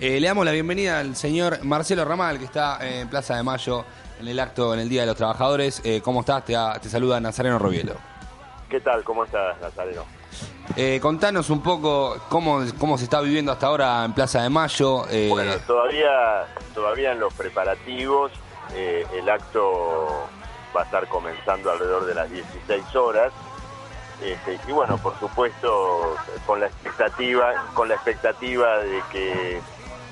Eh, le damos la bienvenida al señor Marcelo Ramal, que está en Plaza de Mayo en el acto en el Día de los Trabajadores. Eh, ¿Cómo estás? Te, te saluda Nazareno Robielo. ¿Qué tal? ¿Cómo estás, Nazareno? Eh, contanos un poco cómo, cómo se está viviendo hasta ahora en Plaza de Mayo. Bueno, todavía, todavía en los preparativos, el acto va a estar comenzando alrededor de las 16 horas. Este, y bueno, por supuesto, con la expectativa, con la expectativa de que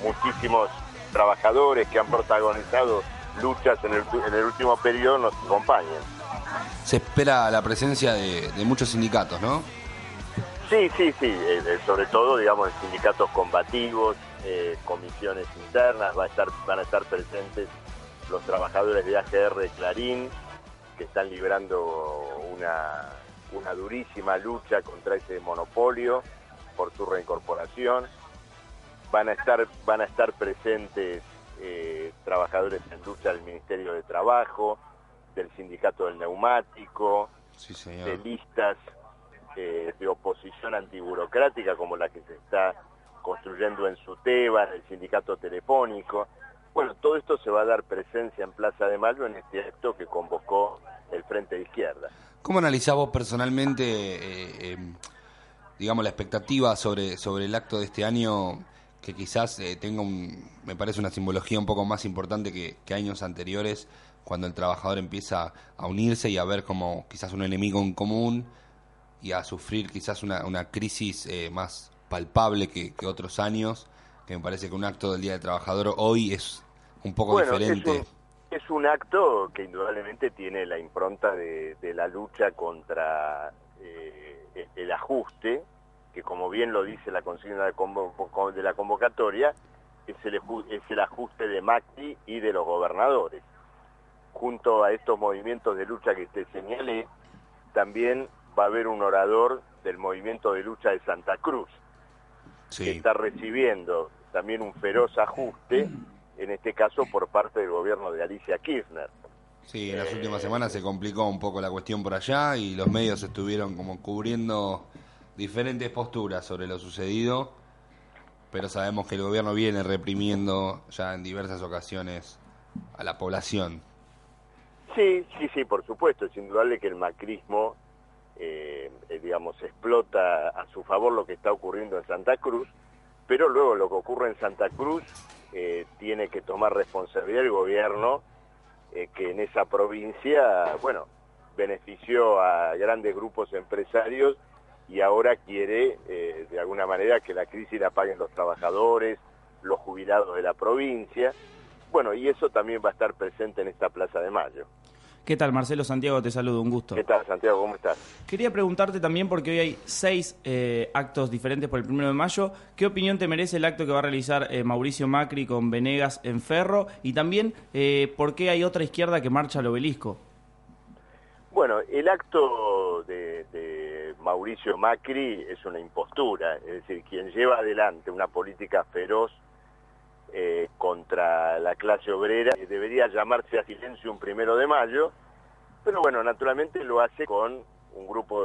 muchísimos trabajadores que han protagonizado luchas en el, en el último periodo nos acompañen. Se espera la presencia de, muchos sindicatos, ¿no? Sí, sí, sí, eh, eh, sobre todo, digamos, sindicatos combativos, eh, comisiones internas, va a estar, van a estar presentes los trabajadores de AGR Clarín, que están librando una, una durísima lucha contra ese monopolio por su reincorporación. Van a estar, van a estar presentes eh, trabajadores en lucha del Ministerio de Trabajo, del Sindicato del Neumático, de listas eh, de oposición antiburocrática como la que se está construyendo en Suteba, en el Sindicato Telefónico. Bueno, todo esto se va a dar presencia en Plaza de Mayo en este acto que convocó el Frente de Izquierda. ¿Cómo analizás vos personalmente, eh, digamos, la expectativa sobre, sobre el acto de este año que quizás eh, tenga, un, me parece, una simbología un poco más importante que, años anteriores, cuando el trabajador empieza a unirse y a ver como quizás un enemigo en común y a sufrir quizás una, una crisis eh, más palpable que, otros años, que me parece que un acto del Día del Trabajador hoy es un poco diferente. Es un, acto que indudablemente tiene la impronta de, la lucha contra eh, el ajuste, que como bien lo dice la consigna de, la convocatoria, es el, es el ajuste de Macri y de los gobernadores. Junto a estos movimientos de lucha que te señalé, también va a haber un orador del movimiento de lucha de Santa Cruz, que está recibiendo también un feroz ajuste, en este caso por parte del gobierno de Alicia Kirchner. Sí, en las últimas semanas se complicó un poco la cuestión por allá y los medios estuvieron como cubriendo diferentes posturas sobre lo sucedido, pero sabemos que el gobierno viene reprimiendo ya en diversas ocasiones a la población. Sí, sí, sí, por supuesto. Es indudable que el macrismo, eh, eh, digamos, explota a su favor lo que está ocurriendo en Santa Cruz, pero luego lo que ocurre en Santa Cruz eh, tiene que tomar responsabilidad el gobierno que en esa provincia, bueno, benefició a grandes grupos empresarios y ahora quiere eh, de alguna manera que la crisis la paguen los trabajadores, los jubilados de la provincia. Bueno, y eso también va a estar presente en esta Plaza de Mayo. ¿Qué tal, Marcelo Santiago? Te saludo, un gusto. ¿Qué tal, Santiago? ¿Cómo estás? Quería preguntarte también, porque hoy hay seis eh, actos diferentes por el primero de mayo, ¿qué opinión te merece el acto que va a realizar eh, Mauricio Macri con Venegas en Ferro? Y también, ¿por qué hay otra izquierda que marcha al obelisco? Bueno, el acto de Mauricio Macri es una impostura, es decir, quien lleva adelante una política feroz eh, contra la clase obrera debería llamarse a silencio un primero de mayo, pero bueno, naturalmente lo hace con un grupo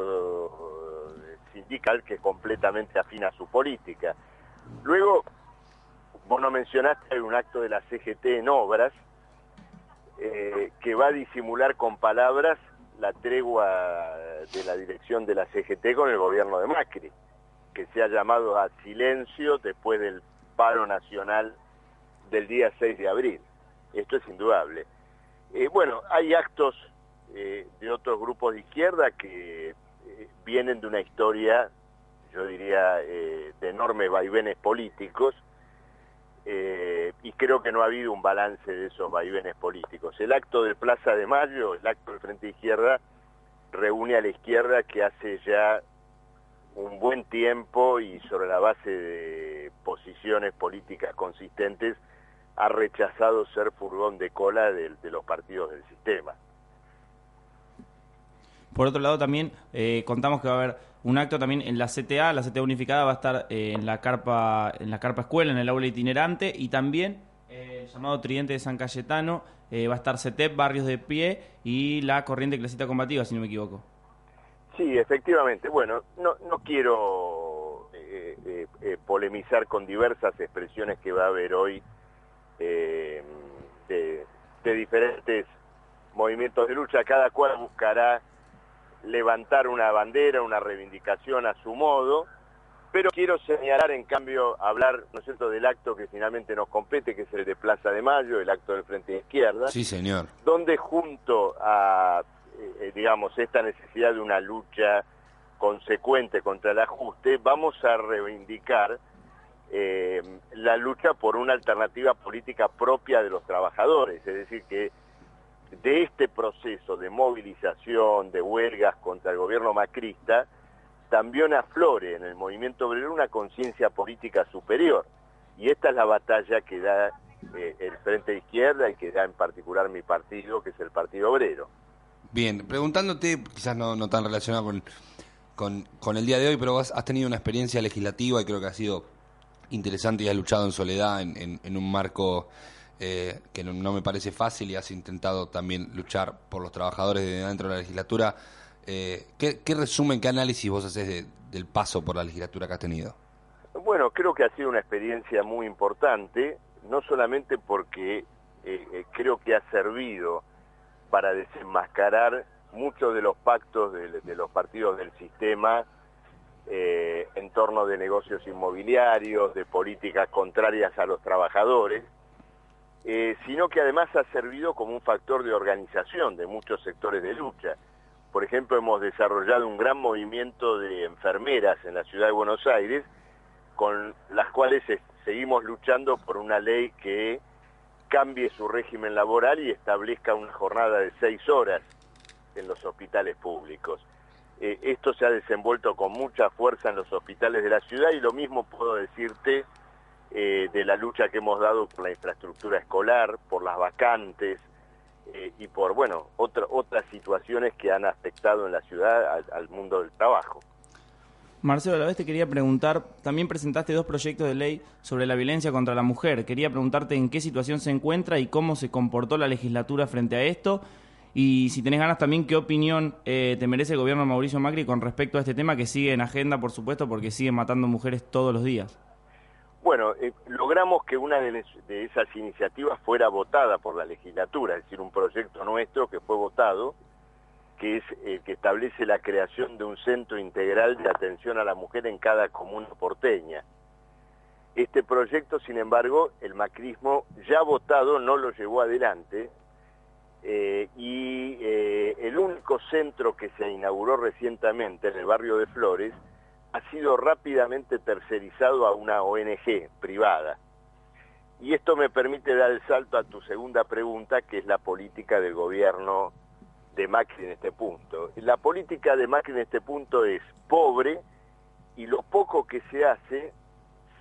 eh, sindical que completamente afina a su política. Luego, vos no mencionaste un acto de la CGT en obras eh, que va a disimular con palabras la tregua de la dirección de la CGT con el gobierno de Macri, que se ha llamado a silencio después del paro nacional del día 6 de abril. Esto es indudable. Eh, bueno, hay actos eh, de otros grupos de izquierda que eh, vienen de una historia, yo diría, de enormes vaivenes políticos, y creo que no ha habido un balance de esos vaivenes políticos. El acto de Plaza de Mayo, el acto del Frente Izquierda, reúne a la izquierda que hace ya un buen tiempo y sobre la base de posiciones políticas consistentes ha rechazado ser furgón de cola de, los partidos del sistema. Por otro lado, también eh, contamos que va a haber un acto también en la CTA, la CTA unificada va a estar eh, en la carpa en la carpa escuela, en el aula itinerante y también eh, llamado Tridente de San Cayetano eh, va a estar CETEP, Barrios de Pie y la Corriente Clasita Combativa, si no me equivoco. Sí, efectivamente. Bueno, no, no quiero eh, eh, polemizar con diversas expresiones que va a haber hoy de, de diferentes movimientos de lucha, cada cual buscará levantar una bandera, una reivindicación a su modo, pero quiero señalar, en cambio, hablar, ¿no es cierto?, del acto que finalmente nos compete, que es el de Plaza de Mayo, el acto del Frente de Izquierda. Sí, señor. Donde junto a, eh, digamos, esta necesidad de una lucha consecuente contra el ajuste, vamos a reivindicar eh, la lucha por una alternativa política propia de los trabajadores, es decir, que de este proceso de movilización, de huelgas contra el gobierno macrista, también aflore en el movimiento obrero una conciencia política superior. Y esta es la batalla que da eh, el Frente de Izquierda y que da en particular mi partido, que es el Partido Obrero. Bien, preguntándote, quizás no, no tan relacionado con, con, el día de hoy, pero has, tenido una experiencia legislativa y creo que ha sido interesante y has luchado en soledad en, en un marco eh, que no, me parece fácil y has intentado también luchar por los trabajadores de dentro de la legislatura. Eh, ¿qué, resumen, qué análisis vos haces del paso por la legislatura que has tenido? Bueno, creo que ha sido una experiencia muy importante, no solamente porque eh, creo que ha servido para desenmascarar muchos de los pactos de, los partidos del sistema en torno de negocios inmobiliarios, de políticas contrarias a los trabajadores, eh, sino que además ha servido como un factor de organización de muchos sectores de lucha. Por ejemplo, hemos desarrollado un gran movimiento de enfermeras en la ciudad de Buenos Aires, con las cuales seguimos luchando por una ley que cambie su régimen laboral y establezca una jornada de seis horas en los hospitales públicos. Eh, esto se ha desenvuelto con mucha fuerza en los hospitales de la ciudad y lo mismo puedo decirte eh, de la lucha que hemos dado por la infraestructura escolar, por las vacantes eh, y por, bueno, otras situaciones que han afectado en la ciudad al, mundo del trabajo. Marcelo, a la vez te quería preguntar, también presentaste dos proyectos de ley sobre la violencia contra la mujer. Quería preguntarte en qué situación se encuentra y cómo se comportó la legislatura frente a esto. Y si tenés ganas también, ¿qué opinión eh, te merece el gobierno de Mauricio Macri con respecto a este tema que sigue en agenda, por supuesto, porque sigue matando mujeres todos los días? Bueno, eh, logramos que una de, esas iniciativas fuera votada por la legislatura, es decir, un proyecto nuestro que fue votado, que es el que establece la creación de un centro integral de atención a la mujer en cada comuna porteña. Este proyecto, sin embargo, el macrismo ya votado no lo llevó adelante eh, y eh, el único centro que se inauguró recientemente en el barrio de Flores ha sido rápidamente tercerizado a una ONG privada. Y esto me permite dar el salto a tu segunda pregunta, que es la política del gobierno de Macri en este punto. La política de Macri en este punto es pobre y lo poco que se hace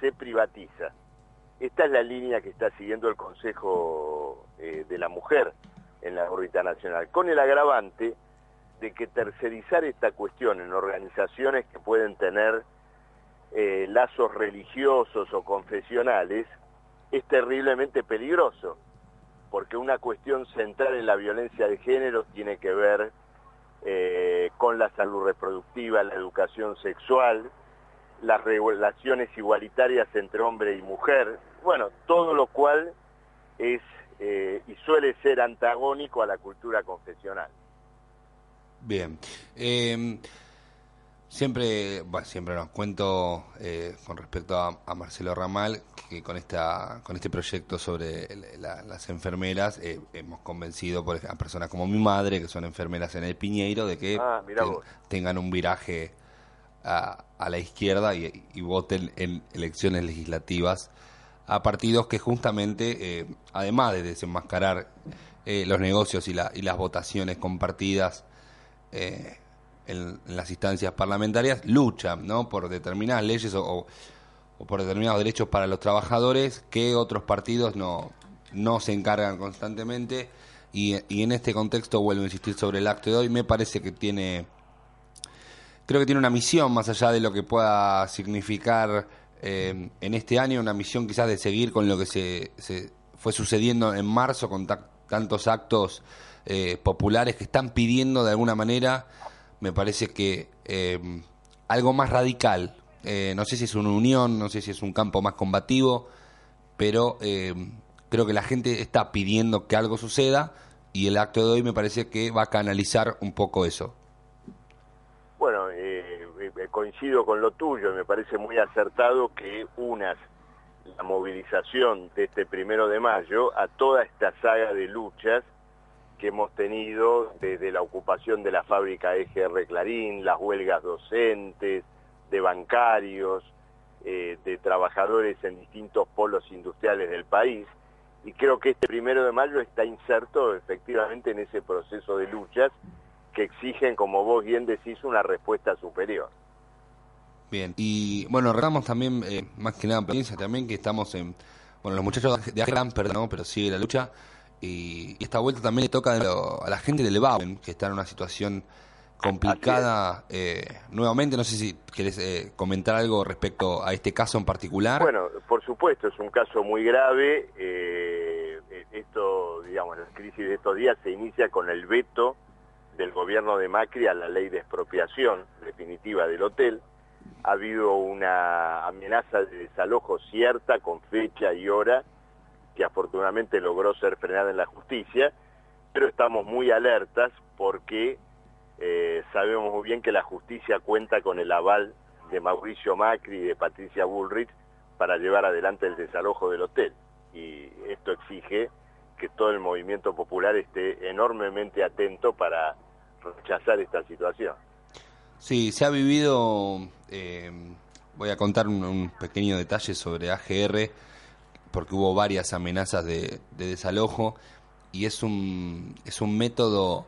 se privatiza. Esta es la línea que está siguiendo el Consejo eh, de la Mujer en la órbita nacional, con el agravante de que tercerizar esta cuestión en organizaciones que pueden tener eh, lazos religiosos o confesionales es terriblemente peligroso, porque una cuestión central en la violencia de género tiene que ver eh, con la salud reproductiva, la educación sexual, las relaciones igualitarias entre hombre y mujer, bueno, todo lo cual es eh, y suele ser antagónico a la cultura confesional. Bien. Em, siempre, bueno, siempre nos cuento eh, con respecto a, Marcelo Ramal que con esta, con este proyecto sobre las enfermeras eh, hemos convencido por, a personas como mi madre que son enfermeras en el Piñeiro de que ah, tengan un viraje a, la izquierda y, voten en elecciones legislativas a partidos que justamente, eh, además de desenmascarar los negocios y, y las votaciones compartidas eh, en, las instancias parlamentarias luchan ¿no? por determinadas leyes o, por determinados derechos para los trabajadores que otros partidos no, no se encargan constantemente. Y, en este contexto vuelvo a insistir sobre el acto de hoy. Me parece que tiene, creo que tiene una misión más allá de lo que pueda significar eh, en este año, una misión quizás de seguir con lo que se, se fue sucediendo en marzo con tantos actos eh, populares que están pidiendo de alguna manera, me parece que eh, algo más radical eh, no sé si es una unión, no sé si es un campo más combativo, pero creo que la gente está pidiendo que algo suceda y el acto de hoy me parece que va a canalizar un poco eso. Bueno, coincido con lo tuyo, me parece muy acertado que unas la movilización de este primero de mayo a toda esta saga de luchas que hemos tenido desde la ocupación de la fábrica EGR Clarín, las huelgas docentes, de bancarios, eh, de trabajadores en distintos polos industriales del país. Y creo que este primero de mayo está inserto efectivamente en ese proceso de luchas que exigen, como vos bien decís, una respuesta superior. Bien, y bueno, recordamos también, eh, más que nada, experiencia también que estamos en, bueno, los muchachos de Gran, perdón, pero sigue la lucha, y, esta vuelta también le toca a la gente del Bauen, que está en una situación complicada eh, nuevamente. No sé si querés eh, comentar algo respecto a este caso en particular. Bueno, por supuesto, es un caso muy grave. Eh, esto, digamos, la crisis de estos días se inicia con el veto del gobierno de Macri a la ley de expropiación definitiva del hotel ha habido una amenaza de desalojo cierta con fecha y hora que afortunadamente logró ser frenada en la justicia, pero estamos muy alertas porque eh, sabemos muy bien que la justicia cuenta con el aval de Mauricio Macri y de Patricia Bullrich para llevar adelante el desalojo del hotel. Y esto exige que todo el movimiento popular esté enormemente atento para rechazar esta situación. Sí, se ha vivido, eh, voy a contar un, pequeño detalle sobre AGR, porque hubo varias amenazas de, desalojo y es un, es un método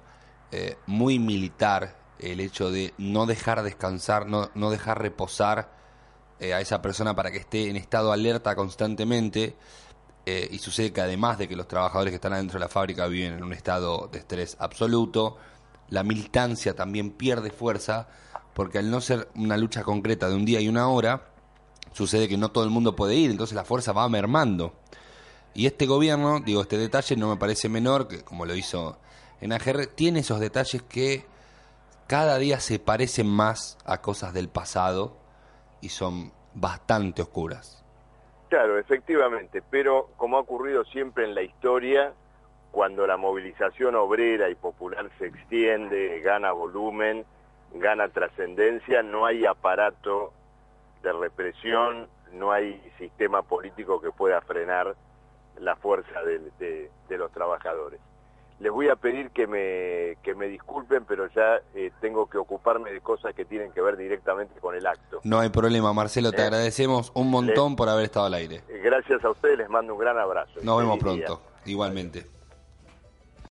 eh, muy militar el hecho de no dejar descansar, no, no dejar reposar eh, a esa persona para que esté en estado alerta constantemente. y sucede que además de que los trabajadores que están adentro de la fábrica viven en un estado de estrés absoluto, la militancia también pierde fuerza, porque al no ser una lucha concreta de un día y una hora, sucede que no todo el mundo puede ir, entonces la fuerza va mermando. Y este gobierno, digo, este detalle no me parece menor, que como lo hizo en AGR, tiene esos detalles que cada día se parecen más a cosas del pasado y son bastante oscuras. Claro, efectivamente, pero como ha ocurrido siempre en la historia, cuando la movilización obrera y popular se extiende, gana volumen, gana trascendencia, no hay aparato de represión, no hay sistema político que pueda frenar la fuerza de, los trabajadores. Les voy a pedir que me, que me disculpen, pero ya eh, tengo que ocuparme de cosas que tienen que ver directamente con el acto. No hay problema, Marcelo, te eh, agradecemos un montón por haber estado al aire. Gracias a ustedes, les mando un gran abrazo. Nos vemos pronto, igualmente.